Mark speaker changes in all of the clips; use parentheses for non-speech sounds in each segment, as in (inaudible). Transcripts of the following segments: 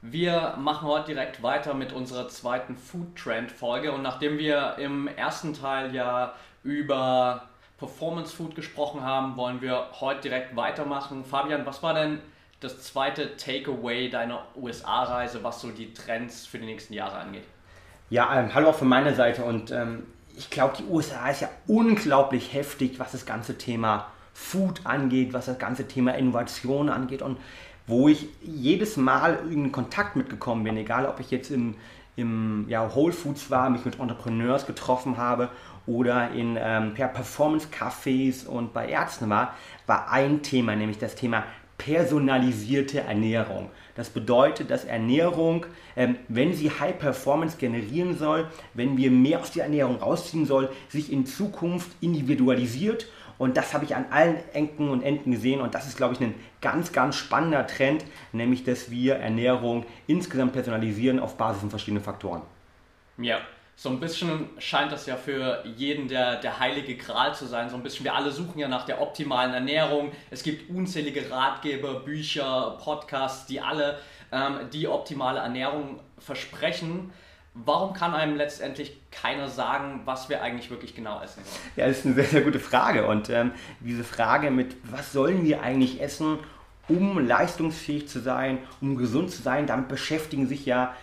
Speaker 1: Wir machen heute direkt weiter mit unserer zweiten Food Trend Folge und nachdem wir im ersten Teil ja über Performance Food gesprochen haben, wollen wir heute direkt weitermachen. Fabian, was war denn das zweite Takeaway deiner USA-Reise, was so die Trends für die nächsten Jahre angeht?
Speaker 2: Ja, ähm, hallo auch von meiner Seite und ähm, ich glaube, die USA ist ja unglaublich heftig, was das ganze Thema Food angeht, was das ganze Thema Innovation angeht und wo ich jedes Mal in Kontakt mitgekommen bin, egal ob ich jetzt im, im ja, Whole Foods war, mich mit Entrepreneurs getroffen habe oder in ähm, Performance-Cafés und bei Ärzten war, war ein Thema, nämlich das Thema personalisierte Ernährung. Das bedeutet, dass Ernährung, ähm, wenn sie High Performance generieren soll, wenn wir mehr aus der Ernährung rausziehen soll, sich in Zukunft individualisiert und das habe ich an allen Ecken und Enden gesehen. Und das ist, glaube ich, ein ganz, ganz spannender Trend, nämlich, dass wir Ernährung insgesamt personalisieren auf Basis von verschiedenen Faktoren.
Speaker 1: Ja, so ein bisschen scheint das ja für jeden der, der heilige Gral zu sein. So ein bisschen, wir alle suchen ja nach der optimalen Ernährung. Es gibt unzählige Ratgeber, Bücher, Podcasts, die alle ähm, die optimale Ernährung versprechen. Warum kann einem letztendlich keiner sagen, was wir eigentlich wirklich genau essen sollen?
Speaker 2: Ja, das ist eine sehr, sehr gute Frage. Und ähm, diese Frage mit, was sollen wir eigentlich essen, um leistungsfähig zu sein, um gesund zu sein, damit beschäftigen sich ja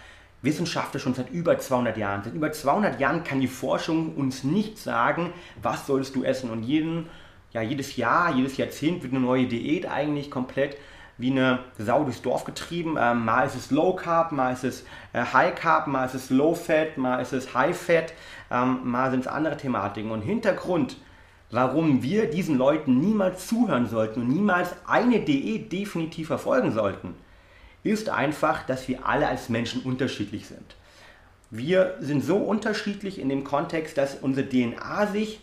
Speaker 2: Wissenschaftler schon seit über 200 Jahren. Seit über 200 Jahren kann die Forschung uns nicht sagen, was sollst du essen. Und jeden, ja, jedes Jahr, jedes Jahrzehnt wird eine neue Diät eigentlich komplett wie eine Sau durchs Dorf getrieben. Ähm, mal ist es Low Carb, mal ist es äh, High Carb, mal ist es Low Fat, mal ist es High Fat, ähm, mal sind es andere Thematiken. Und Hintergrund, warum wir diesen Leuten niemals zuhören sollten und niemals eine Diät definitiv verfolgen sollten, ist einfach, dass wir alle als Menschen unterschiedlich sind. Wir sind so unterschiedlich in dem Kontext, dass unsere DNA sich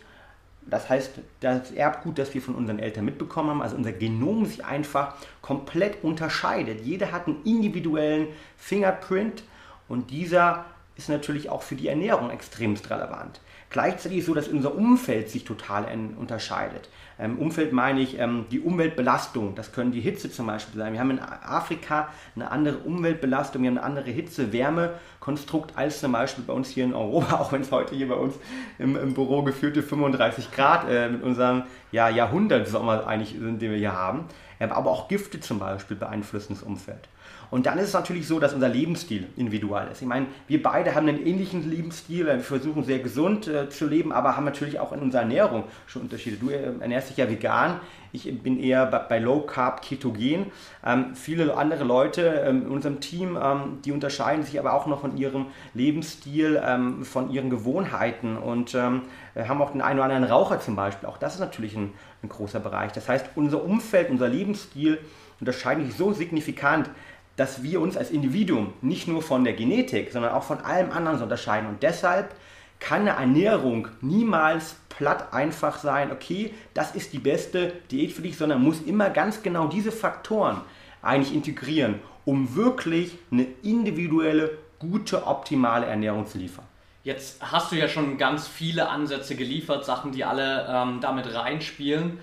Speaker 2: das heißt, das Erbgut, das wir von unseren Eltern mitbekommen haben, also unser Genom sich einfach komplett unterscheidet. Jeder hat einen individuellen Fingerprint und dieser ist natürlich auch für die Ernährung extremst relevant. Gleichzeitig ist es so, dass unser Umfeld sich total unterscheidet. Ähm, Umfeld meine ich ähm, die Umweltbelastung. Das können die Hitze zum Beispiel sein. Wir haben in Afrika eine andere Umweltbelastung, wir haben eine andere Hitze-Wärme-Konstrukt als zum Beispiel bei uns hier in Europa, (laughs) auch wenn es heute hier bei uns im, im Büro gefühlte 35 Grad äh, mit unserem ja, Jahrhundertsommer eigentlich sind, den wir hier haben. Ähm, aber auch Gifte zum Beispiel beeinflussen das Umfeld. Und dann ist es natürlich so, dass unser Lebensstil individual ist. Ich meine, wir beide haben einen ähnlichen Lebensstil, wir versuchen sehr gesund äh, zu leben, aber haben natürlich auch in unserer Ernährung schon Unterschiede. Du äh, ernährst dich ja vegan, ich bin eher bei, bei Low Carb, Ketogen. Ähm, viele andere Leute ähm, in unserem Team, ähm, die unterscheiden sich aber auch noch von ihrem Lebensstil, ähm, von ihren Gewohnheiten und ähm, haben auch den einen oder anderen Raucher zum Beispiel. Auch das ist natürlich ein, ein großer Bereich. Das heißt, unser Umfeld, unser Lebensstil unterscheiden sich so signifikant, dass wir uns als Individuum nicht nur von der Genetik, sondern auch von allem anderen unterscheiden. Und deshalb kann eine Ernährung niemals platt einfach sein, okay, das ist die beste Diät für dich, sondern muss immer ganz genau diese Faktoren eigentlich integrieren, um wirklich eine individuelle, gute, optimale Ernährung zu liefern.
Speaker 1: Jetzt hast du ja schon ganz viele Ansätze geliefert, Sachen, die alle ähm, damit reinspielen.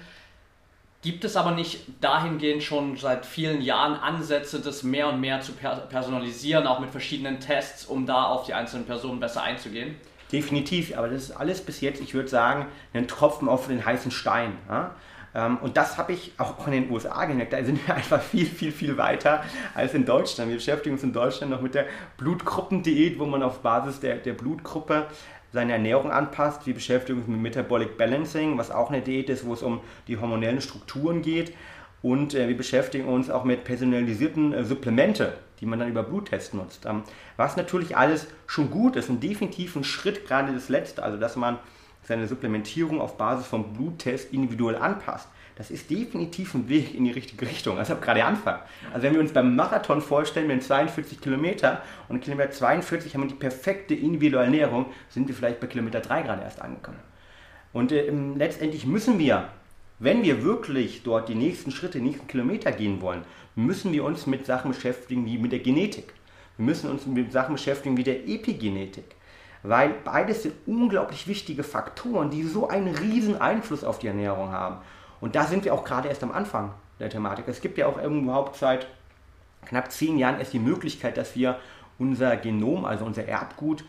Speaker 1: Gibt es aber nicht dahingehend schon seit vielen Jahren Ansätze, das mehr und mehr zu personalisieren, auch mit verschiedenen Tests, um da auf die einzelnen Personen besser einzugehen?
Speaker 2: Definitiv, aber das ist alles bis jetzt, ich würde sagen, ein Tropfen auf den heißen Stein. Ja? Ähm, und das habe ich auch in den USA gemerkt. Da sind wir (laughs) einfach viel, viel, viel weiter als in Deutschland. Wir beschäftigen uns in Deutschland noch mit der Blutgruppendiät, wo man auf Basis der, der Blutgruppe seine Ernährung anpasst. Wir beschäftigen uns mit Metabolic Balancing, was auch eine Diät ist, wo es um die hormonellen Strukturen geht. Und äh, wir beschäftigen uns auch mit personalisierten äh, Supplemente, die man dann über Bluttest nutzt. Ähm, was natürlich alles schon gut ist und definitiv ein Schritt, gerade das letzte, also dass man seine Supplementierung auf Basis vom Bluttest individuell anpasst. das ist definitiv ein Weg in die richtige Richtung. Also gerade Anfang. Also wenn wir uns beim Marathon vorstellen, wir haben 42 Kilometer und Kilometer 42 haben wir die perfekte individuelle Ernährung, sind wir vielleicht bei Kilometer 3 gerade erst angekommen. Und äh, letztendlich müssen wir, wenn wir wirklich dort die nächsten Schritte, die nächsten Kilometer gehen wollen, müssen wir uns mit Sachen beschäftigen wie mit der Genetik. Wir müssen uns mit Sachen beschäftigen wie der Epigenetik. Weil beides sind unglaublich wichtige Faktoren, die so einen riesen Einfluss auf die Ernährung haben. Und da sind wir auch gerade erst am Anfang der Thematik. Es gibt ja auch überhaupt seit knapp zehn Jahren erst die Möglichkeit, dass wir unser Genom, also unser Erbgut,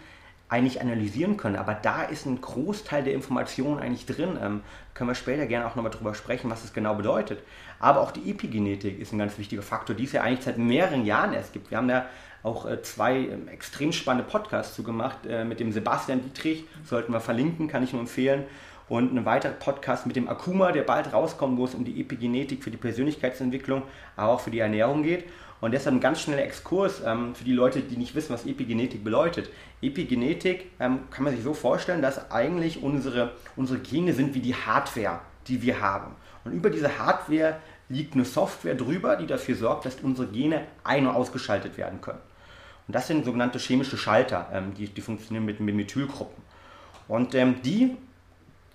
Speaker 2: eigentlich analysieren können. Aber da ist ein Großteil der Informationen eigentlich drin. Ähm, können wir später gerne auch nochmal drüber sprechen, was es genau bedeutet. Aber auch die Epigenetik ist ein ganz wichtiger Faktor, die es ja eigentlich seit mehreren Jahren erst gibt. Wir haben da auch äh, zwei äh, extrem spannende Podcasts zu gemacht äh, mit dem Sebastian Dietrich, sollten wir verlinken, kann ich nur empfehlen. Und einen weiteren Podcast mit dem Akuma, der bald rauskommt, wo es um die Epigenetik für die Persönlichkeitsentwicklung, aber auch für die Ernährung geht. Und deshalb ein ganz schneller Exkurs ähm, für die Leute, die nicht wissen, was Epigenetik bedeutet. Epigenetik ähm, kann man sich so vorstellen, dass eigentlich unsere, unsere Gene sind wie die Hardware, die wir haben. Und über diese Hardware liegt eine Software drüber, die dafür sorgt, dass unsere Gene ein- und ausgeschaltet werden können. Und das sind sogenannte chemische Schalter, ähm, die, die funktionieren mit, mit Methylgruppen. Und ähm, die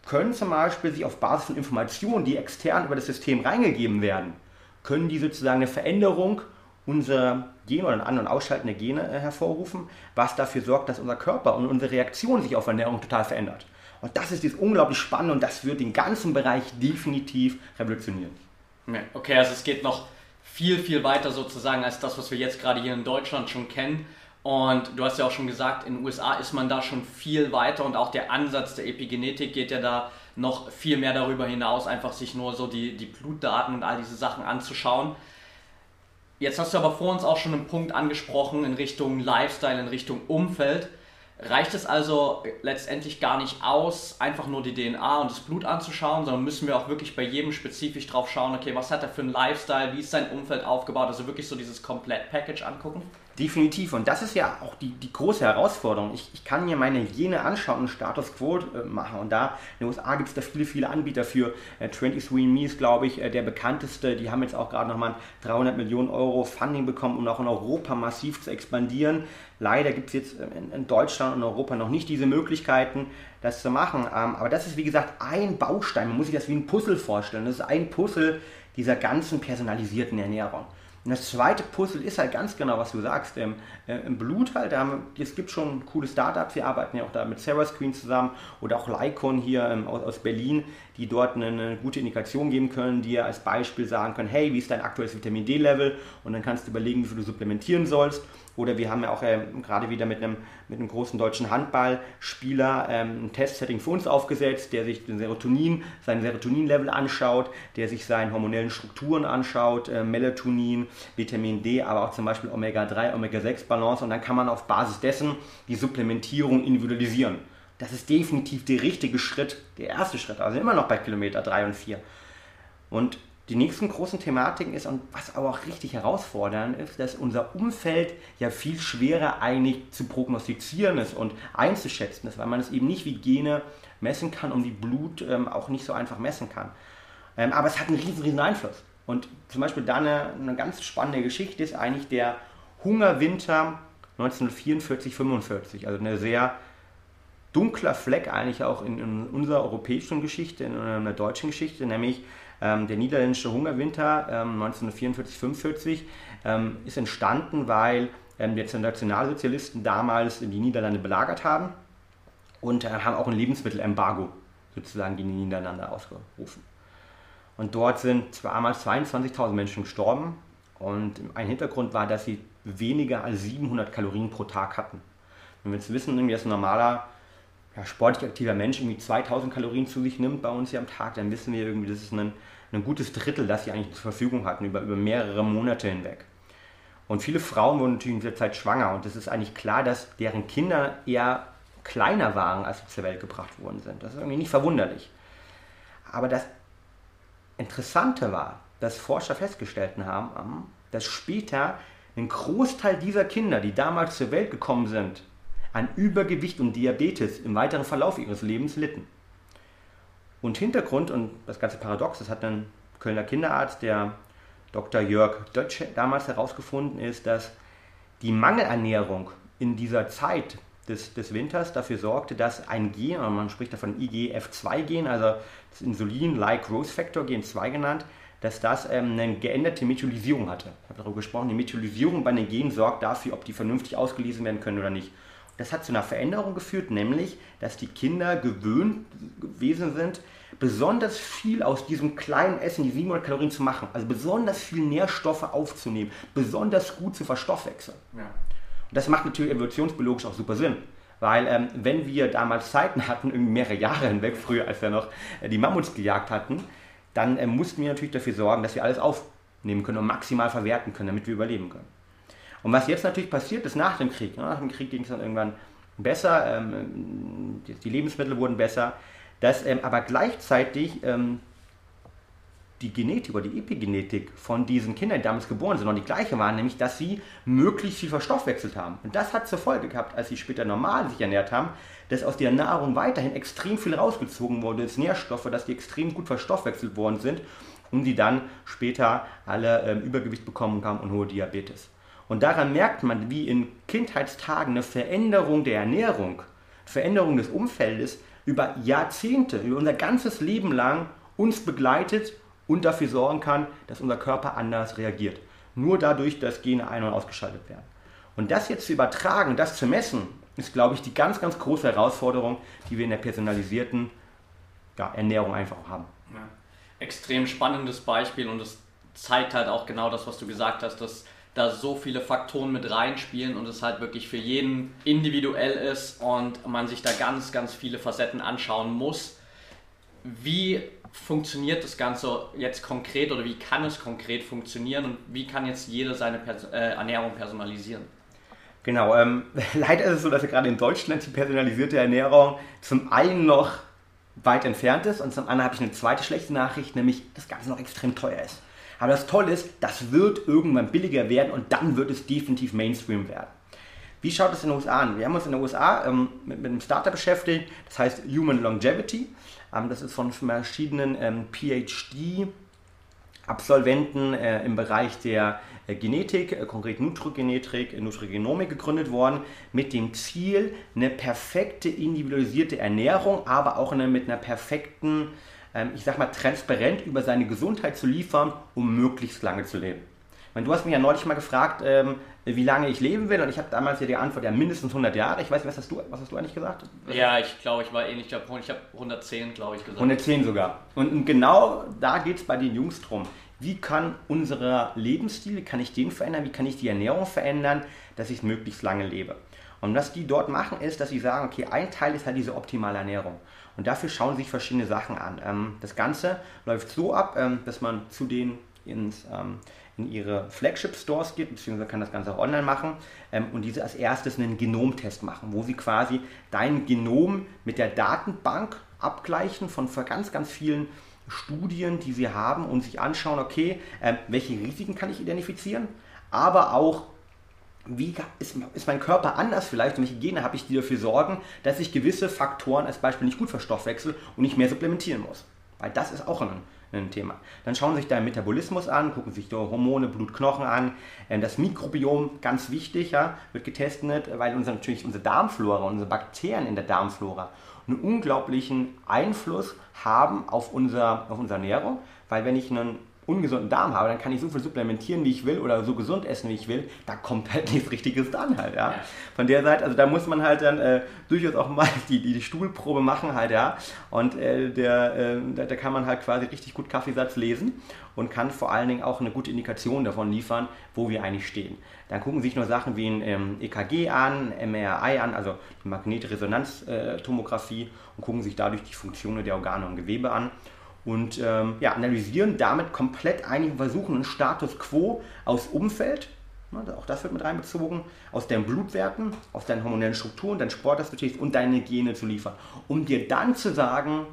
Speaker 2: können zum Beispiel sich auf Basis von Informationen, die extern über das System reingegeben werden, können die sozusagen eine Veränderung unserer Gene oder An- und Ausschalten der Gene äh, hervorrufen, was dafür sorgt, dass unser Körper und unsere Reaktion sich auf Ernährung total verändert. Und das ist jetzt unglaublich spannend und das wird den ganzen Bereich definitiv revolutionieren.
Speaker 1: Okay, also es geht noch viel, viel weiter sozusagen als das, was wir jetzt gerade hier in Deutschland schon kennen. Und du hast ja auch schon gesagt, in den USA ist man da schon viel weiter und auch der Ansatz der Epigenetik geht ja da noch viel mehr darüber hinaus, einfach sich nur so die, die Blutdaten und all diese Sachen anzuschauen. Jetzt hast du aber vor uns auch schon einen Punkt angesprochen in Richtung Lifestyle, in Richtung Umfeld. Reicht es also letztendlich gar nicht aus, einfach nur die DNA und das Blut anzuschauen, sondern müssen wir auch wirklich bei jedem spezifisch drauf schauen, okay, was hat er für einen Lifestyle, wie ist sein Umfeld aufgebaut, also wirklich so dieses Komplett-Package angucken?
Speaker 2: Definitiv. Und das ist ja auch die, die große Herausforderung. Ich, ich kann mir meine Hygiene anschauen und Status Quo äh, machen. Und da in den USA gibt es da viele, viele Anbieter für. Äh, 23andMe ist, glaube ich, äh, der bekannteste. Die haben jetzt auch gerade nochmal 300 Millionen Euro Funding bekommen, um auch in Europa massiv zu expandieren. Leider gibt es jetzt äh, in, in, Deutschland und Europa noch nicht diese Möglichkeiten, das zu machen. Ähm, aber das ist, wie gesagt, ein Baustein. Man muss sich das wie ein Puzzle vorstellen. Das ist ein Puzzle dieser ganzen personalisierten Ernährung. Und das zweite Puzzle ist halt ganz genau, was du sagst. Im, äh, im Blut halt, haben, es gibt schon coole Startups, wir arbeiten ja auch da mit Sarah Screen zusammen oder auch Lycon hier ähm, aus, aus, Berlin, die dort eine, eine, gute Indikation geben können, die als Beispiel sagen können, hey, wie ist dein aktuelles Vitamin D-Level? Und dann kannst du überlegen, wie viel du supplementieren sollst. Oder wir haben ja auch äh, gerade wieder mit einem, mit einem großen deutschen Handballspieler ähm, ein Testsetting für uns aufgesetzt, der sich den Serotonin, sein Serotonin-Level anschaut, der sich seine hormonellen Strukturen anschaut, äh, Melatonin, Vitamin D, aber auch zum Beispiel Omega-3, Omega-6-Balance und dann kann man auf Basis dessen die Supplementierung individualisieren. Das ist definitiv der richtige Schritt, der erste Schritt, also immer noch bei Kilometer 3 und 4. Und die nächsten großen Thematiken ist, und was aber auch richtig herausfordernd ist, dass unser Umfeld ja viel schwerer eigentlich zu prognostizieren ist und einzuschätzen ist, weil man es eben nicht wie Gene messen kann und wie Blut ähm, auch nicht so einfach messen kann. Ähm, aber es hat einen riesen, riesen Einfluss. Und zum Beispiel da eine, eine ganz spannende Geschichte ist eigentlich der Hungerwinter 1944-45, also eine sehr dunkler Fleck eigentlich auch in, in unserer europäischen Geschichte, in einer deutschen Geschichte, nämlich ähm, der niederländische Hungerwinter ähm, 1944-45 ähm, ist entstanden, weil ähm, die Nationalsozialisten damals die Niederlande belagert haben und äh, haben auch ein Lebensmittelembargo sozusagen gegen die Niederlande ausgerufen. Und dort sind damals 22.000 Menschen gestorben und ein Hintergrund war, dass sie weniger als 700 Kalorien pro Tag hatten. Wenn wir jetzt wissen, dass ein normaler ja, sportlich aktiver Mensch irgendwie 2000 Kalorien zu sich nimmt bei uns hier am Tag, dann wissen wir irgendwie, das ist ein, ein gutes Drittel, das sie eigentlich zur Verfügung hatten, über, über mehrere Monate hinweg. Und viele Frauen wurden natürlich in dieser Zeit schwanger und es ist eigentlich klar, dass deren Kinder eher kleiner waren, als sie zur Welt gebracht worden sind. Das ist irgendwie nicht verwunderlich. Aber das Interessante war, dass Forscher festgestellt haben, dass später ein Großteil dieser Kinder, die damals zur Welt gekommen sind, an Übergewicht und Diabetes im weiteren Verlauf ihres Lebens litten. Und Hintergrund und das ganze Paradox, das hat dann Kölner Kinderarzt, der Dr. Jörg Dötsch, damals herausgefunden ist, dass die Mangelernährung in dieser Zeit des, des Winters dafür sorgte, dass ein Gen, man spricht davon IGF-2-Gen, also das Insulin-like Growth Factor, Gen 2 genannt, dass das ähm, eine geänderte Methylisierung hatte. Ich habe darüber gesprochen, die Methylisierung bei den Genen sorgt dafür, ob die vernünftig ausgelesen werden können oder nicht. Das hat zu einer Veränderung geführt, nämlich, dass die Kinder gewöhnt gewesen sind, besonders viel aus diesem kleinen Essen, die 700 Kalorien zu machen, also besonders viel Nährstoffe aufzunehmen, besonders gut zu verstoffwechseln. Ja. Und das macht natürlich evolutionsbiologisch auch super Sinn. Weil ähm, wenn wir damals Zeiten hatten, irgendwie mehrere Jahre hinweg, früher als wir noch äh, die Mammuts gejagt hatten, dann äh, mussten wir natürlich dafür sorgen, dass wir alles aufnehmen können und maximal verwerten können, damit wir überleben können. Und was jetzt natürlich passiert ist nach dem Krieg, nach dem Krieg ging es dann irgendwann besser, ähm, die, die, Lebensmittel wurden besser, dass ähm, aber gleichzeitig ähm, die Genetik oder die Epigenetik von diesen Kindern, die damals geboren sind, noch die gleiche waren, nämlich dass sie möglichst viel verstoffwechselt haben. Und das hat zur Folge gehabt, als sie später normal sich ernährt haben, dass aus der Nahrung weiterhin extrem viel rausgezogen wurde, als Nährstoffe, dass die extrem gut verstoffwechselt worden sind und die dann später alle ähm, Übergewicht bekommen haben und hohe Diabetes. Und daran merkt man, wie in Kindheitstagen eine Veränderung der Ernährung, Veränderung des Umfeldes über Jahrzehnte, über unser ganzes Leben lang uns begleitet und dafür sorgen kann, dass unser Körper anders reagiert. Nur dadurch, dass Gene ein- und ausgeschaltet werden. Und das jetzt zu übertragen, das zu messen, ist, glaube ich, die ganz, ganz große Herausforderung, die wir in der personalisierten ja, Ernährung einfach haben. Ja.
Speaker 1: Extrem spannendes Beispiel und es zeigt halt auch genau das, was du gesagt hast, dass da so viele Faktoren mit reinspielen und es halt wirklich für jeden individuell ist und man sich da ganz, ganz viele Facetten anschauen muss. Wie funktioniert das Ganze jetzt konkret oder wie kann es konkret funktionieren und wie kann jetzt jeder seine Pers äh, Ernährung personalisieren?
Speaker 2: Genau, ähm, (laughs) leider ist es so, dass gerade in Deutschland die personalisierte Ernährung zum einen noch weit entfernt ist und zum anderen habe ich eine zweite schlechte Nachricht, nämlich das Ganze noch extrem teuer ist. Aber das Tolle ist, das wird irgendwann billiger werden und dann wird es definitiv Mainstream werden. Wie schaut es in den USA an? Wir haben uns in den USA ähm, mit, mit einem Startup beschäftigt, das heißt Human Longevity. Ähm, das ist von verschiedenen ähm, PhD-Absolventen äh, im Bereich der äh, Genetik, äh, konkret Nutrogenetik, Nutrigenomik gegründet worden, mit dem Ziel, eine perfekte individualisierte Ernährung, aber auch eine, mit einer perfekten, ich sag mal, transparent über seine Gesundheit zu liefern, um möglichst lange zu leben. Meine, du hast mich ja neulich mal gefragt, ähm, wie lange ich leben will und ich habe damals ja die Antwort, ja mindestens 100 Jahre. Ich weiß nicht, was hast du, was hast du eigentlich gesagt?
Speaker 1: Ja, ich glaube, ich war ähnlich. Ich habe 110, glaube ich, gesagt.
Speaker 2: 110 sogar. Und genau da geht es bei den Jungs drum. Wie kann unser Lebensstil, wie kann ich den verändern, wie kann ich die Ernährung verändern, dass ich möglichst lange lebe? Und was die dort machen, ist, dass sie sagen, okay, ein Teil ist halt diese optimale Ernährung. Und dafür schauen sie sich verschiedene Sachen an. Ähm, das Ganze läuft so ab, ähm, dass man zu denen ins, ähm, in ihre Flagship-Stores geht, beziehungsweise kann das Ganze auch online machen ähm, und diese als erstes einen Genomtest machen, wo sie quasi dein Genom mit der Datenbank abgleichen von ganz, ganz vielen Studien, die sie haben und sich anschauen, okay, äh, welche Risiken kann ich identifizieren, aber auch, wie ist, ist, mein Körper anders vielleicht und welche Gene habe ich, die dafür sorgen, dass ich gewisse Faktoren als Beispiel nicht gut verstoffwechsel und nicht mehr supplementieren muss. Weil das ist auch ein ein Thema. Dann schauen Sie sich deinen Metabolismus an, gucken sich die Hormone, Blutknochen an. Ähm, das Mikrobiom, ganz wichtig, ja, wird getestet, weil unser, natürlich unsere Darmflora, unsere Bakterien in der Darmflora einen unglaublichen Einfluss haben auf, unser, auf unsere Ernährung. Weil wenn ich einen ungesunden Darm habe, dann kann ich so viel supplementieren, wie ich will oder so gesund essen, wie ich will, da kommt halt (laughs) nichts Richtiges dran halt, ja. Von der Seite, also da muss man halt dann äh, durchaus auch mal die, die, die, Stuhlprobe machen halt, ja. Und äh, der, äh, da, da, kann man halt quasi richtig gut Kaffeesatz lesen und kann vor allen Dingen auch eine gute Indikation davon liefern, wo wir eigentlich stehen. Dann gucken sich nur Sachen wie ein ähm, EKG an, MRI an, also Magnetresonanztomographie und gucken sich dadurch die Funktionen der Organe und Gewebe an und ähm, ja, analysieren damit komplett einige versuchen einen Status quo aus Umfeld, ne, auch das wird mit reinbezogen, aus deinen Blutwerten, aus deinen hormonellen Strukturen, deinen Sportaktivitäten und deine Gene zu liefern, um dir dann zu sagen,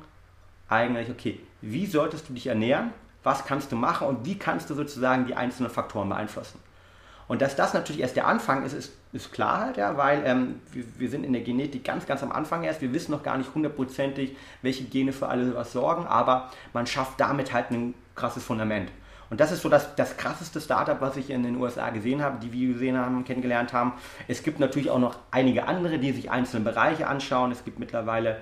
Speaker 2: eigentlich, okay, wie solltest du dich ernähren, was kannst du machen? Und wie kannst du sozusagen die einzelnen Faktoren beeinflussen. Und dass das natürlich erst der Anfang ist, ist, ist klar halt, ja, weil ähm, wir, wir, sind in der Genetik ganz, ganz am Anfang erst. Wir wissen noch gar nicht hundertprozentig, welche Gene für alles was sorgen, aber man schafft damit halt einen krasses Fundament. Und das ist so das, das krasseste Startup, was ich in den USA gesehen habe, die wir gesehen haben, kennengelernt haben. Es gibt natürlich auch noch einige andere, die sich einzelne Bereiche anschauen. Es gibt mittlerweile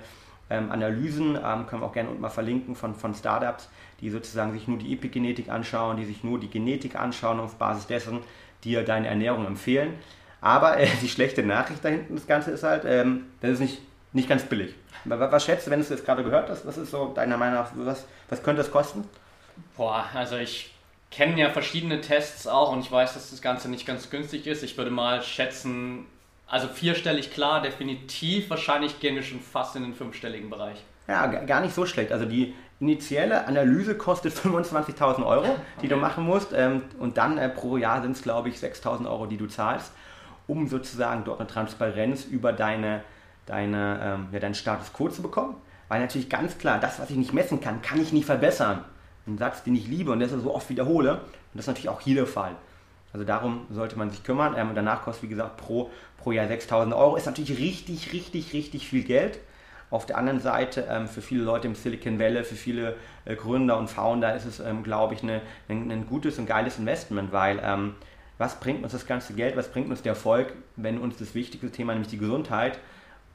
Speaker 2: ähm, Analysen, ähm, können wir auch gerne unten mal verlinken, von, von Startups, die sozusagen sich nur die Epigenetik anschauen, die sich nur die Genetik anschauen auf Basis dessen dir deine Ernährung empfehlen. Aber äh, die schlechte Nachricht dahinten, das Ganze ist halt, ähm, das ist nicht, nicht ganz billig. Was, was schätzt du, wenn du es jetzt gerade gehört hast? Was ist so deiner Meinung nach, was, was könnte das kosten?
Speaker 1: Boah, also ich kenne ja verschiedene Tests auch und ich weiß, dass das Ganze nicht ganz günstig ist. Ich würde mal schätzen, also vierstellig klar, definitiv. Wahrscheinlich gehen wir schon fast in den fünfstelligen Bereich.
Speaker 2: Ja, gar nicht so schlecht. Also die initiale Analyse kostet (laughs) 25.000 Euro, die okay. du machen musst. Ähm, und dann äh, pro Jahr sind es, glaube ich, 6.000 Euro, die du zahlst, um sozusagen dort eine Transparenz über deine, deine, ähm, ja, deinen Status quo zu bekommen. Weil natürlich ganz klar, das, was ich nicht messen kann, kann ich nicht verbessern. Ein Satz, den ich liebe und das so oft wiederhole. Und das ist natürlich auch hier der Fall. Also darum sollte man sich kümmern. Ähm, und danach kostet, wie gesagt, pro, pro Jahr 6.000 Euro. Ist natürlich richtig, richtig, richtig viel Geld. Auf der anderen Seite, ähm, für viele Leute im Silicon Valley, für viele äh, Gründer und Founder ist es, ähm, glaube ich, eine, ein, ein, gutes und geiles Investment, weil ähm, was bringt uns das ganze Geld, was bringt uns der Erfolg, wenn uns das wichtigste Thema, nämlich die Gesundheit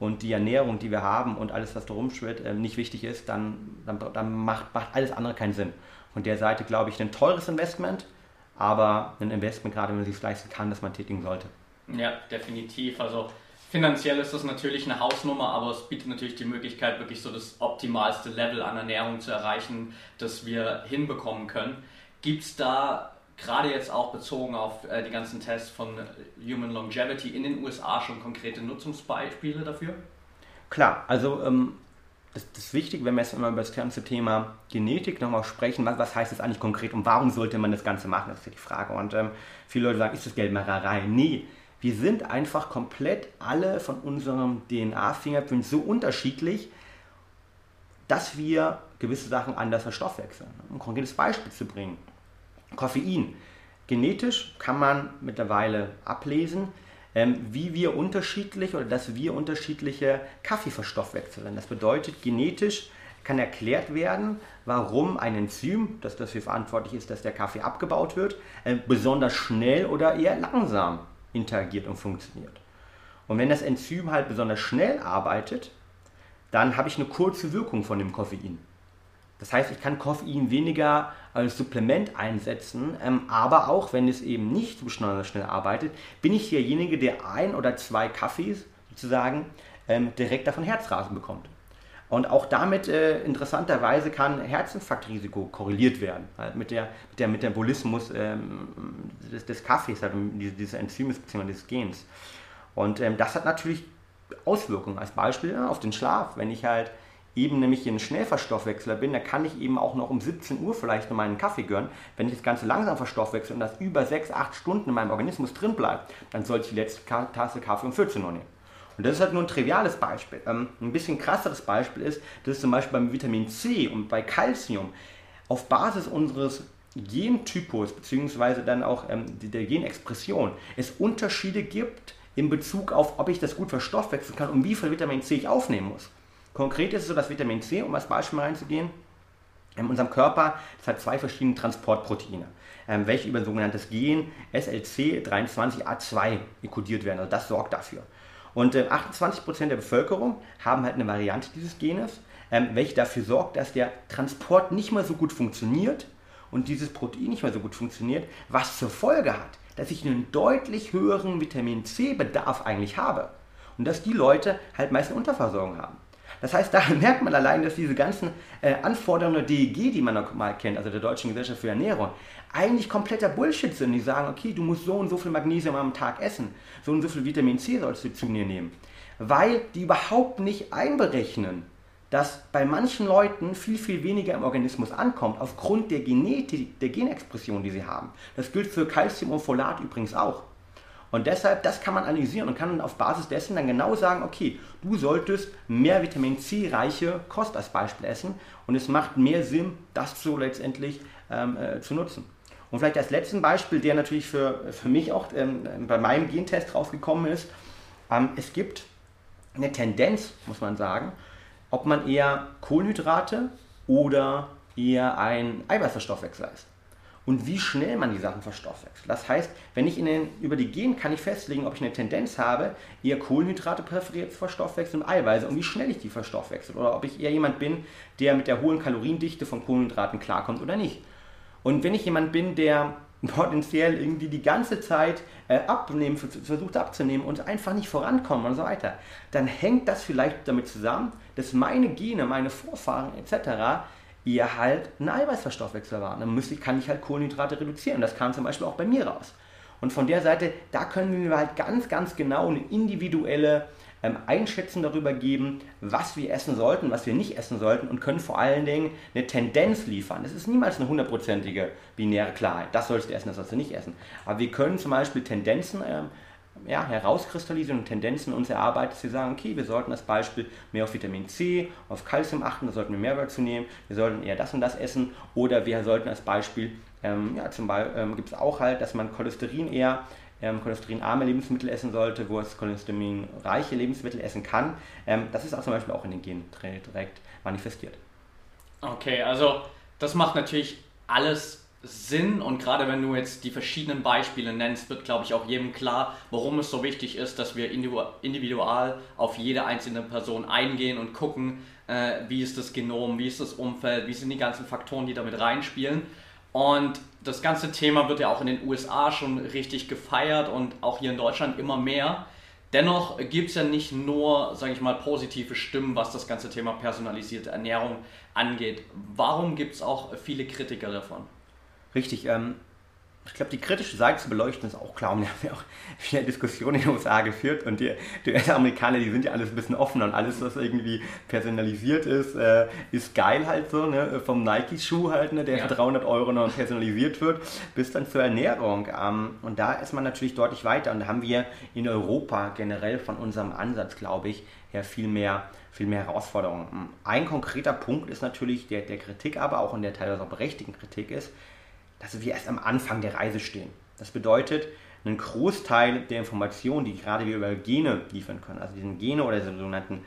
Speaker 2: und die Ernährung, die wir haben und alles, was da rumschwirrt, äh, nicht wichtig ist, dann, dann, dann macht, macht alles andere keinen Sinn. Von der Seite, glaube ich, ein teures Investment, aber ein Investment, gerade wenn man es sich leisten kann, das man tätigen sollte.
Speaker 1: Ja, definitiv. Also Finanziell ist das natürlich eine Hausnummer, aber es bietet natürlich die Möglichkeit, wirklich so das optimalste Level an Ernährung zu erreichen, das wir hinbekommen können. Gibt es da gerade jetzt auch bezogen auf äh, die ganzen Tests von Human Longevity in den USA schon konkrete Nutzungsbeispiele dafür?
Speaker 2: Klar, also ähm, das, das ist wichtig, wenn wir jetzt immer über das ganze Thema Genetik nochmal sprechen, was, was heißt das eigentlich konkret und warum sollte man das Ganze machen, das ist ja die Frage. Und ähm, viele Leute sagen, ist das Geldmacherei? Nee, wir sind einfach komplett alle von unserem DNA-Fingerprint so unterschiedlich, dass wir gewisse Sachen anders verstoffwechseln. Um ein konkretes Beispiel zu bringen. Koffein. Genetisch kann man mittlerweile ablesen, ähm, wie wir unterschiedlich oder dass wir unterschiedliche Kaffee verstoffwechseln. Das bedeutet, genetisch kann erklärt werden, warum ein Enzym, das dafür verantwortlich ist, dass der Kaffee abgebaut wird, äh, besonders schnell oder eher langsam interagiert und funktioniert. Und wenn das Enzym halt besonders schnell arbeitet, dann habe ich eine kurze Wirkung von dem Koffein. Das heißt, ich kann Koffein weniger als Supplement einsetzen, ähm, aber auch wenn es eben nicht so besonders schnell arbeitet, bin ich derjenige, der ein oder zwei Kaffees sozusagen ähm, direkt davon Herzrasen bekommt. Und auch damit äh, interessanterweise kann Herzinfarktrisiko korreliert werden, halt mit, der, mit der Metabolismus ähm, des, des Kaffees, halt, dieses Enzyms bzw. des Gens. Und ähm, das hat natürlich Auswirkungen. Als Beispiel ja, auf den Schlaf. Wenn ich halt eben nämlich ein Schnellverstoffwechsler bin, dann kann ich eben auch noch um 17 Uhr vielleicht noch meinen Kaffee gönnen. Wenn ich das Ganze langsam verstoffwechsel und das über 6, 8 Stunden in meinem Organismus drin bleibt, dann sollte ich die letzte Tasse Kaffee um 14 Uhr nehmen. Und das ist halt nur ein triviales Beispiel. Ähm, ein bisschen krasseres Beispiel ist, dass zum Beispiel beim Vitamin C und bei Calcium auf Basis unseres Gentypus beziehungsweise dann auch ähm, der Genexpression es Unterschiede gibt in Bezug auf, ob ich das gut verstoffwechseln kann und wie viel Vitamin C ich aufnehmen muss. Konkret ist es so, dass Vitamin C, um als Beispiel reinzugehen, in unserem Körper, das hat zwei verschiedene Transportproteine, ähm, welche über ein sogenanntes Gen SLC23A2 kodiert werden. Also das sorgt dafür. Und äh, 28% der Bevölkerung haben halt eine Variante dieses Genes, ähm, welche dafür sorgt, dass der Transport nicht mehr so gut funktioniert und dieses Protein nicht mehr so gut funktioniert, was zur Folge hat, dass ich einen deutlich höheren Vitamin C-Bedarf eigentlich habe. Und dass die Leute halt meist eine Unterversorgung haben. Das heißt, (laughs) da merkt man allein, dass diese ganzen äh, Anforderungen der DEG, die man noch mal kennt, also der Deutschen Gesellschaft für Ernährung, eigentlich kompletter Bullshit sind. Die sagen, okay, du musst so und so viel Magnesium am Tag essen, so und so viel Vitamin C sollst du zu dir nehmen. Weil die überhaupt nicht einberechnen, dass bei manchen Leuten viel, viel weniger im Organismus ankommt, aufgrund der Genetik, der Genexpression, die sie haben. Das gilt für Calcium und Folat übrigens auch. Und deshalb, das kann man analysieren und kann auf Basis dessen dann genau sagen, okay, du solltest mehr Vitamin C-reiche Kost als Beispiel essen und es macht mehr Sinn, das so letztendlich ähm, äh, zu nutzen. Und vielleicht als letzten Beispiel, der natürlich für, für mich auch ähm, bei meinem Gentest rausgekommen ist, ähm, es gibt eine Tendenz, muss man sagen, ob man eher Kohlenhydrate oder eher ein Eiweißverstoffwechsel ist. Und wie schnell man die Sachen verstoffwechselt. Das heißt, wenn ich in den, über die Gen kann ich festlegen, ob ich eine Tendenz habe, eher Kohlenhydrate präferiert zu verstoffwechseln und Eiweiße und wie schnell ich die verstoffwechsel. Oder ob ich eher jemand bin, der mit der hohen Kaloriendichte von Kohlenhydraten klarkommt oder nicht. Und wenn ich jemand bin, der potenziell irgendwie die ganze Zeit äh, abnehmen, versucht abzunehmen und einfach nicht vorankommen und so weiter, dann hängt das vielleicht damit zusammen, dass meine Gene, meine Vorfahren etc. eher halt ein Eiweißverstoffwechsel waren. Dann müsste, kann ich halt Kohlenhydrate reduzieren. Das kam zum Beispiel auch bei mir raus. Und von der Seite, da können wir halt ganz, ganz genau eine individuelle ähm, Einschätzung darüber geben, was wir essen sollten, was wir nicht essen sollten und können vor allen Dingen eine Tendenz liefern. Es ist niemals eine hundertprozentige binäre Klarheit. Das sollst du essen, das sollst du nicht essen. Aber wir können zum Beispiel Tendenzen ähm, ja, herauskristallisieren und Tendenzen uns erarbeiten, dass wir sagen, okay, wir sollten als Beispiel mehr auf Vitamin C, auf Kalzium achten, da sollten wir mehr dazu nehmen, wir sollten eher das und das essen oder wir sollten als Beispiel, ähm, ja, zum Beispiel ähm, gibt es auch halt, dass man Cholesterin eher ähm, cholesterinarme Lebensmittel essen sollte, wo es cholesterinreiche Lebensmittel essen kann. Ähm, das ist auch zum Beispiel auch in den Genen direkt manifestiert.
Speaker 1: Okay, also das macht natürlich alles Sinn und gerade wenn du jetzt die verschiedenen Beispiele nennst, wird glaube ich auch jedem klar, warum es so wichtig ist, dass wir individual auf jede einzelne Person eingehen und gucken, äh, wie ist das Genom, wie ist das Umfeld, wie sind die ganzen Faktoren, die damit reinspielen. Und das ganze Thema wird ja auch in den USA schon richtig gefeiert und auch hier in Deutschland immer mehr. Dennoch gibt es ja nicht nur, sage ich mal, positive Stimmen, was das ganze Thema personalisierte Ernährung angeht. Warum gibt es auch viele Kritiker davon?
Speaker 2: Richtig, ähm, ich glaube, die kritische Seite zu beleuchten ist auch klar. Und wir haben ja auch viele Diskussionen in den USA geführt und die, die Amerikaner, die sind ja alles ein bisschen offener und alles, was irgendwie personalisiert ist, äh, ist geil halt so, ne? vom Nike-Schuh halt, ne? der ja. für 300 Euro noch personalisiert wird, bis dann zur Ernährung. Ähm, und da ist man natürlich deutlich weiter und da haben wir in Europa generell von unserem Ansatz, glaube ich, ja viel mehr viel mehr Herausforderungen. Ein konkreter Punkt ist natürlich der, der Kritik, aber auch in der teilweise auch berechtigten Kritik ist, dass wir erst am Anfang der Reise stehen. Das bedeutet, einen Großteil der Informationen, die gerade wir über Gene liefern können, also diesen Gene oder den sogenannten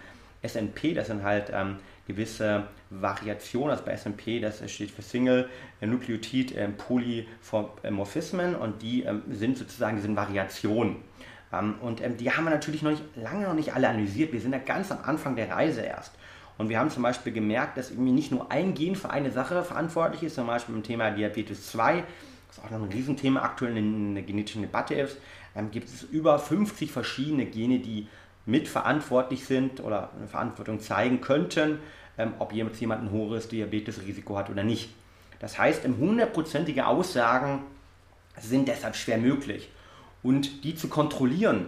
Speaker 2: SNP, das sind halt ähm, gewisse Variationen, also bei SNP, das steht für Single Nucleotid äh, Polymorphismen und die ähm, sind sozusagen, die sind Variationen. Ähm, und ähm, die haben wir natürlich noch nicht, lange noch nicht alle analysiert. Wir sind ja ganz am Anfang der Reise erst. Und wir haben zum Beispiel gemerkt, dass irgendwie nicht nur ein Gen für eine Sache verantwortlich ist, zum Beispiel im Thema Diabetes 2, was auch noch ein Riesenthema aktuell in der genetischen Debatte ist, ähm, gibt es über 50 verschiedene Gene, die mitverantwortlich sind oder eine Verantwortung zeigen könnten, ähm, ob jemand ein hohes Diabetesrisiko hat oder nicht. Das heißt, hundertprozentige Aussagen sind deshalb schwer möglich. Und die zu kontrollieren,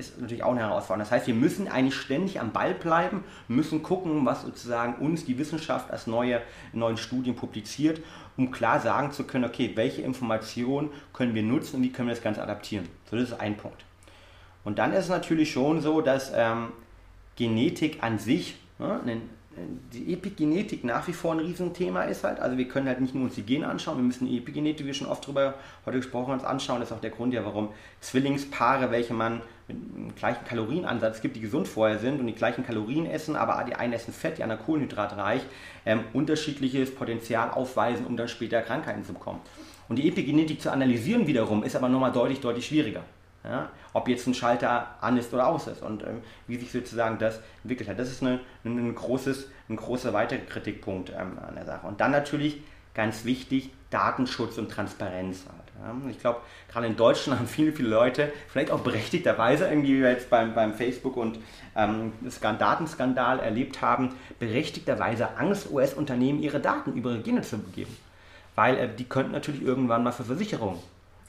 Speaker 2: ist natürlich auch eine Herausforderung. Das heißt, wir müssen eigentlich ständig am Ball bleiben, müssen gucken, was sozusagen uns die Wissenschaft als neue, neuen Studien publiziert, um klar sagen zu können, okay, welche Informationen können wir nutzen und wie können wir das Ganze adaptieren. So, das ist ein Punkt. Und dann ist es natürlich schon so, dass ähm, Genetik an sich ne, die Epigenetik nach wie vor ein Riesenthema ist halt. Also wir können halt nicht nur uns die Gene anschauen, wir müssen die Epigenetik, wie wir schon oft darüber heute gesprochen haben, anschauen. Das ist auch der Grund ja, warum Zwillingspaare, welche man mit gleichen Kalorienansatz gibt, die gesund vorher sind und die gleichen Kalorien essen, aber die einen essen Fett, die anderen kohlenhydratreich, ähm, unterschiedliches Potenzial aufweisen, um dann später Krankheiten zu bekommen. Und die Epigenetik zu analysieren wiederum ist aber nochmal deutlich, deutlich schwieriger. Ja, ob jetzt ein Schalter an ist oder aus ist und ähm, wie sich sozusagen das entwickelt hat. Das ist eine, ein, großes, ein großer weiterer Kritikpunkt ähm, an der Sache. Und dann natürlich ganz wichtig, Datenschutz und Transparenz. Ich glaube, gerade in Deutschland (laughs) haben viele, viele Leute, vielleicht auch berechtigterweise, irgendwie wie wir jetzt beim, beim Facebook und ähm, Datenskandal erlebt haben, berechtigterweise Angst, US-Unternehmen ihre Daten über ihre Gene zu begeben. Weil äh, die könnten natürlich irgendwann mal für Versicherungen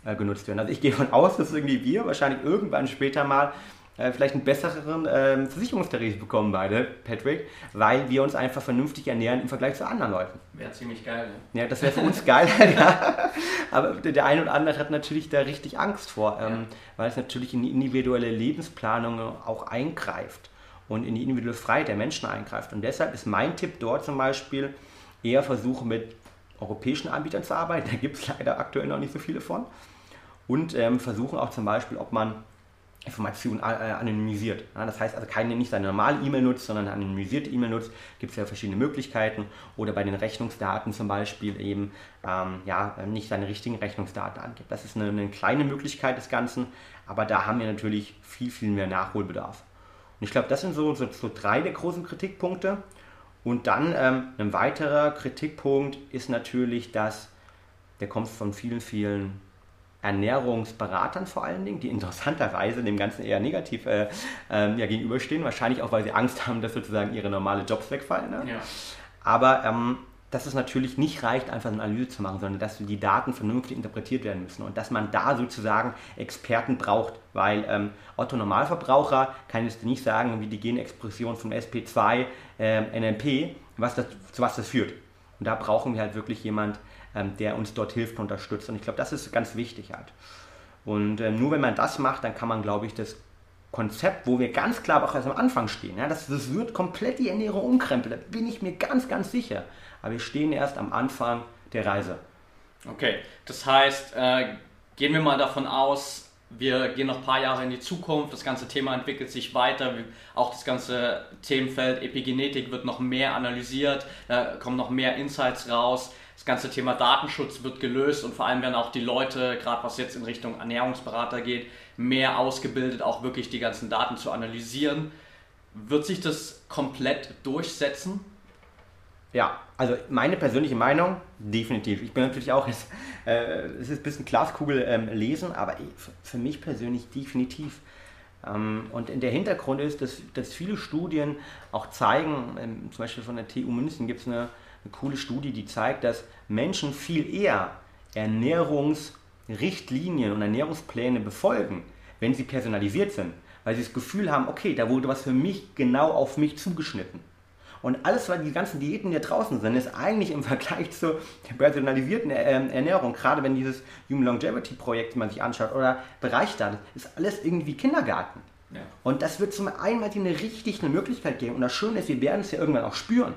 Speaker 2: äh, genutzt werden. Also ich gehe davon aus, dass irgendwie wir wahrscheinlich irgendwann später mal äh, vielleicht einen besseren äh, Versicherungstarif bekommen beide, Patrick, weil wir uns einfach vernünftig ernähren im Vergleich zu anderen Leuten.
Speaker 1: Wäre ziemlich geil.
Speaker 2: Ne? Ja, das wäre für uns geil, (laughs) ja. Aber der eine oder andere hat natürlich da richtig Angst vor, ähm, ja. weil es natürlich in die individuelle Lebensplanung auch eingreift und in die individuelle Freiheit der Menschen eingreift. Und deshalb ist mein Tipp dort zum Beispiel eher versuchen mit europäischen Anbietern zu arbeiten. (laughs) Da gibt es leider aktuell noch nicht so viele von und ähm, versuchen auch zum Beispiel, ob man Informationen äh, anonymisiert. Das heißt also, keiner nicht seine normale E-Mail nutzt, sondern eine anonymisierte E-Mail nutzt. Gibt es ja verschiedene Möglichkeiten. Oder bei den Rechnungsdaten zum Beispiel eben ähm, ja, nicht seine richtigen Rechnungsdaten angibt. Das ist eine, eine, kleine Möglichkeit des Ganzen, aber da haben wir natürlich viel, viel mehr Nachholbedarf. Und ich glaube, das sind so, so, so, drei der großen Kritikpunkte. Und dann ähm, ein weiterer Kritikpunkt ist natürlich, dass der kommt von vielen, vielen Ernährungsberatern vor allen Dingen, die interessanterweise dem Ganzen eher negativ äh, äh, ja, gegenüberstehen. Wahrscheinlich auch, weil sie Angst haben, dass sozusagen ihre normale Jobs wegfallen. Ne? Ja. Aber ähm, dass es natürlich nicht reicht, einfach eine Analyse zu machen, sondern dass die Daten vernünftig interpretiert werden müssen und dass man da sozusagen Experten braucht, weil ähm, Otto Normalverbraucher kann jetzt nicht sagen, wie die Genexpression von SP2 äh, NMP, was das, zu was das führt. Und da brauchen wir halt wirklich jemand, ähm, der uns dort hilft und unterstützt. Und ich glaube, das ist ganz wichtig halt. Und äh, nur wenn man das macht, dann kann man, glaube ich, das Konzept, wo wir ganz klar auch erst am Anfang stehen, ja, das, das wird komplett die Ernährung umkrempeln, da bin ich mir ganz, ganz sicher. Aber wir stehen erst am Anfang der Reise.
Speaker 1: Okay, das heißt, äh, gehen wir mal davon aus, wir gehen noch ein paar Jahre in die Zukunft, das ganze Thema entwickelt sich weiter, auch das ganze Themenfeld Epigenetik wird noch mehr analysiert, da kommen noch mehr Insights raus das ganze Thema Datenschutz wird gelöst und vor allem werden auch die Leute, gerade was jetzt in Richtung Ernährungsberater geht, mehr ausgebildet, auch wirklich die ganzen Daten zu analysieren. Wird sich das komplett durchsetzen?
Speaker 2: Ja, also meine persönliche Meinung, definitiv. Ich bin natürlich auch, äh, es ist ein bisschen Glaskugel ähm, lesen, aber für mich persönlich definitiv. Ähm, und der Hintergrund ist, dass, dass viele Studien auch zeigen, ähm, zum Beispiel von der TU München gibt es eine eine coole Studie, die zeigt, dass Menschen viel eher Ernährungsrichtlinien und Ernährungspläne befolgen, wenn sie personalisiert sind, weil sie das Gefühl haben, okay, da wurde was für mich genau auf mich zugeschnitten. Und alles, was die ganzen Diäten, die draußen sind, ist eigentlich im (laughs) Vergleich zur personalisierten ähm, Ernährung, gerade wenn dieses Human Longevity Projekt man sich anschaut oder Bereich da, ist alles irgendwie Kindergarten. Ja. Und das wird zum einen eine richtig eine Möglichkeit geben. Und das Schöne ist, wir werden es ja irgendwann auch spüren.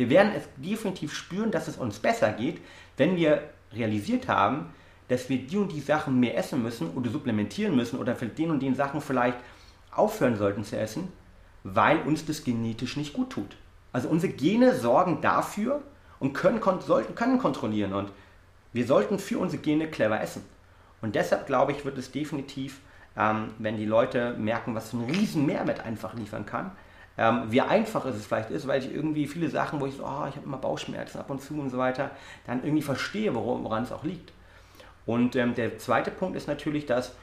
Speaker 2: Wir werden es definitiv spüren, dass es uns besser geht, wenn wir realisiert haben, dass wir die und die Sachen mehr essen müssen oder supplementieren müssen oder für den und den Sachen vielleicht aufhören sollten zu essen, weil uns das genetisch nicht gut tut. Also unsere Gene sorgen dafür und können, sollten, können kontrollieren und wir sollten für unsere Gene clever essen. Und deshalb glaube ich, wird es definitiv, ähm, wenn die Leute merken, was für einen riesen einfach liefern kann, ähm, wie einfach es vielleicht ist, weil ich irgendwie viele Sachen, wo ich so, oh, ich habe immer Bauchschmerzen ab und zu und so weiter, dann irgendwie verstehe, woran es auch liegt. Und ähm, der zweite Punkt ist natürlich, dass,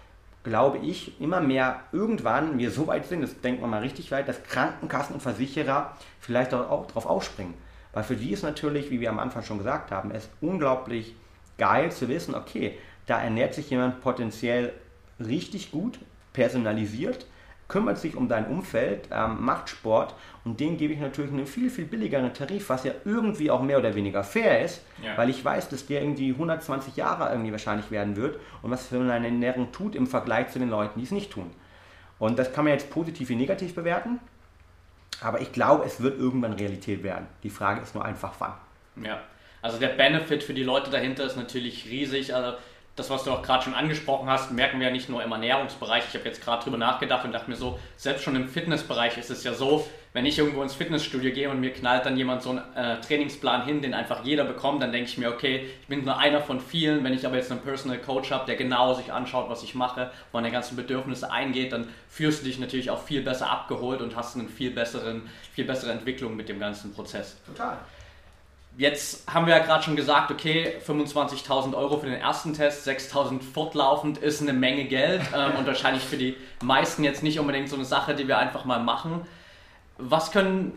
Speaker 2: glaube ich, immer mehr irgendwann wir so weit sind, das denkt man mal richtig weit, dass Krankenkassen und Versicherer vielleicht auch darauf aufspringen. Weil für die ist natürlich, wie wir am Anfang schon gesagt haben, es unglaublich geil zu wissen, okay, da ernährt sich jemand potenziell richtig gut, personalisiert kümmert sich um dein Umfeld, ähm, macht Sport und dem gebe ich natürlich einen viel, viel billigeren Tarif, was ja irgendwie auch mehr oder weniger fair ist, ja. weil ich weiß, dass der irgendwie 120 Jahre irgendwie wahrscheinlich werden wird und was für eine Ernährung tut im Vergleich zu den Leuten, die es nicht tun. Und das kann man jetzt positiv wie negativ bewerten, aber ich glaube, es wird irgendwann Realität werden. Die Frage ist nur einfach wann.
Speaker 1: Ja, also der Benefit für die Leute dahinter ist natürlich riesig. Also das, was du auch gerade schon angesprochen hast, merken wir ja nicht nur im Ernährungsbereich. Ich habe jetzt gerade drüber nachgedacht und dachte mir so, selbst schon im Fitnessbereich ist es ja so, wenn ich irgendwo ins Fitnessstudio gehe und mir knallt dann jemand so einen äh, Trainingsplan hin, den einfach jeder bekommt, dann denke ich mir, okay, ich bin nur einer von vielen. Wenn ich aber jetzt einen Personal Coach habe, der genau sich anschaut, was ich mache, meine ganzen Bedürfnisse eingeht, dann fühlst du dich natürlich auch viel besser abgeholt und hast eine viel, besseren, viel bessere Entwicklung mit dem ganzen Prozess.
Speaker 2: Total.
Speaker 1: Jetzt haben wir ja gerade schon gesagt, okay, 25.000 Euro für den ersten Test, 6.000 fortlaufend ist eine Menge Geld (laughs) ähm, und wahrscheinlich für die meisten jetzt nicht unbedingt so eine Sache, die wir einfach mal machen. Was können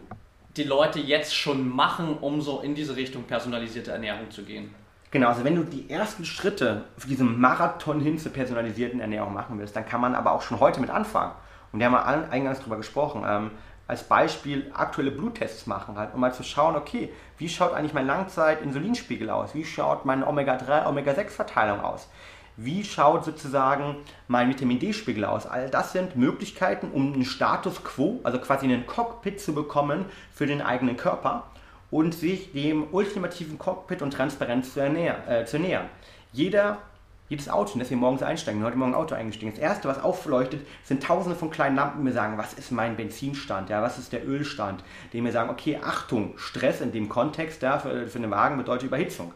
Speaker 1: die Leute jetzt schon machen, um so in diese Richtung personalisierte Ernährung zu gehen?
Speaker 2: Genau, also wenn du die ersten Schritte für diesen Marathon hin zur personalisierten Ernährung machen willst, dann kann man aber auch schon heute mit anfangen. Und wir haben ja eingangs darüber gesprochen. Ähm, als Beispiel aktuelle Bluttests machen, halt, um mal zu schauen, okay, wie schaut eigentlich mein Langzeit-Insulinspiegel aus? Wie schaut meine Omega-3, Omega-6-Verteilung aus? Wie schaut sozusagen mein Vitamin D-Spiegel aus? All das sind Möglichkeiten, um einen Status quo, also quasi einen Cockpit zu bekommen für den eigenen Körper und sich dem ultimativen Cockpit und Transparenz zu, ernähren, äh, zu nähern. Jeder jedes Auto, in das wir morgens einsteigen, heute Morgen ein Auto eingestiegen. Das erste, was aufleuchtet, sind tausende von kleinen Lampen, die mir sagen, was ist mein Benzinstand, ja, was ist der Ölstand, die mir sagen, okay, Achtung, Stress in dem Kontext ja, für, für einen Wagen bedeutet Überhitzung.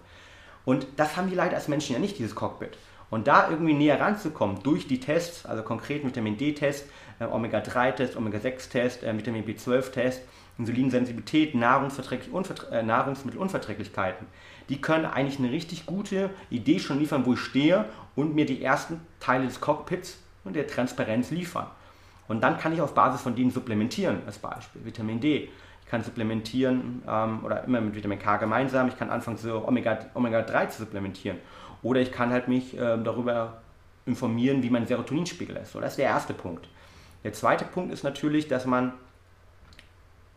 Speaker 2: Und das haben wir leider als Menschen ja nicht, dieses Cockpit. Und da irgendwie näher ranzukommen durch die Tests, also konkret Vitamin D-Test, äh, Omega-3-Test, Omega-6-Test, äh, Vitamin B12-Test, Insulinsensibilität, äh, Nahrungsmittelunverträglichkeiten, die können eigentlich eine richtig gute Idee schon liefern, wo ich stehe und mir die ersten Teile des Cockpits und der Transparenz liefern. Und dann kann ich auf Basis von denen supplementieren, als Beispiel Vitamin D. Ich kann supplementieren ähm, oder immer mit Vitamin K gemeinsam. Ich kann anfangen, so Omega-3 Omega zu supplementieren. Oder ich kann halt mich ähm, darüber informieren, wie mein Serotoninspiegel ist. So, das ist der erste Punkt. Der zweite Punkt ist natürlich, dass man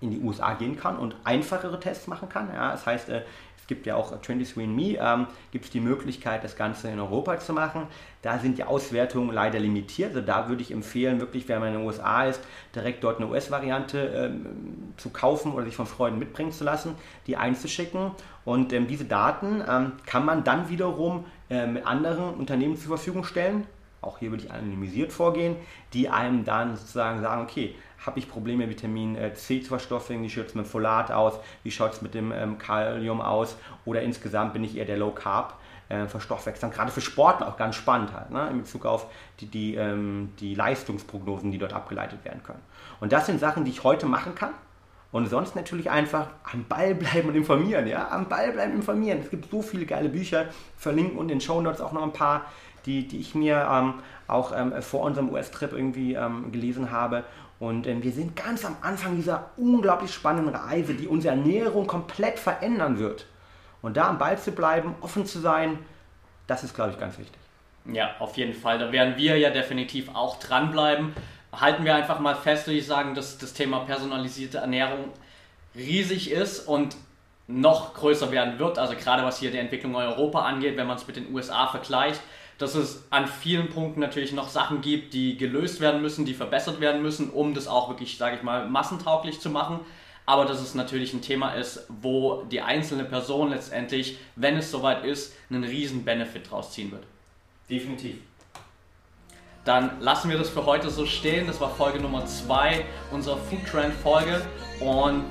Speaker 2: in die USA gehen kann und einfachere Tests machen kann. Ja, das heißt, äh, es gibt ja auch 23andMe, ähm, gibt es die Möglichkeit, das Ganze in Europa zu machen. Da sind die Auswertungen leider limitiert. Also da würde ich empfehlen, wirklich, wenn man in den USA ist, direkt dort eine US-Variante ähm, zu kaufen oder sich von Freunden mitbringen zu lassen, die einzuschicken. Und ähm, diese Daten ähm, kann man dann wiederum äh, mit anderen Unternehmen zur Verfügung stellen. Auch hier würde ich anonymisiert vorgehen, die einem dann sozusagen sagen, okay, habe ich Probleme, Vitamin äh, C zu verstoffwechseln, wie schaut es mit Folat aus, wie schaut es mit dem ähm, Kalium aus oder insgesamt bin ich eher der Low Carb. Äh, Verstoffwechseln, gerade für Sportler auch ganz spannend halt, ne, in Bezug auf die, die, ähm, die Leistungsprognosen, die dort abgeleitet werden können. Und das sind Sachen, die ich heute machen kann, und sonst natürlich einfach am Ball bleiben und informieren, ja, am Ball bleiben informieren. Es gibt so viele geile Bücher, verlinken und in den Show Notes auch noch ein paar, die, die ich mir ähm, auch ähm, vor unserem US-Trip irgendwie ähm, gelesen habe. Und ähm, wir sind ganz am Anfang dieser unglaublich spannenden Reise, die unsere Ernährung komplett verändern wird. Und da am Ball zu bleiben, offen zu sein, das ist, glaube ich, ganz wichtig.
Speaker 1: Ja, auf jeden Fall. Da werden wir ja definitiv auch dranbleiben. Halten wir einfach mal fest, würde ich sagen, dass das Thema personalisierte Ernährung riesig ist und noch größer werden wird. Also gerade was hier die Entwicklung in Europa angeht, wenn man es mit den USA vergleicht dass es an vielen Punkten natürlich noch Sachen gibt, die gelöst werden müssen, die verbessert werden müssen, um das auch wirklich, sage ich mal, massentauglich zu machen. Aber dass es natürlich ein Thema ist, wo die einzelne Person letztendlich, wenn es soweit ist, einen riesen Benefit draus ziehen wird.
Speaker 2: Definitiv.
Speaker 1: Dann lassen wir das für heute so stehen. Das war Folge Nummer 2 unserer Food Trend Folge und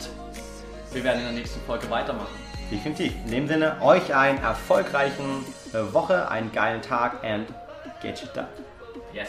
Speaker 1: wir werden in der nächsten Folge weitermachen.
Speaker 2: Definitiv. In dem Sinne, euch einen erfolgreichen äh, Woche, einen geilen Tag and get it done.
Speaker 1: Yes.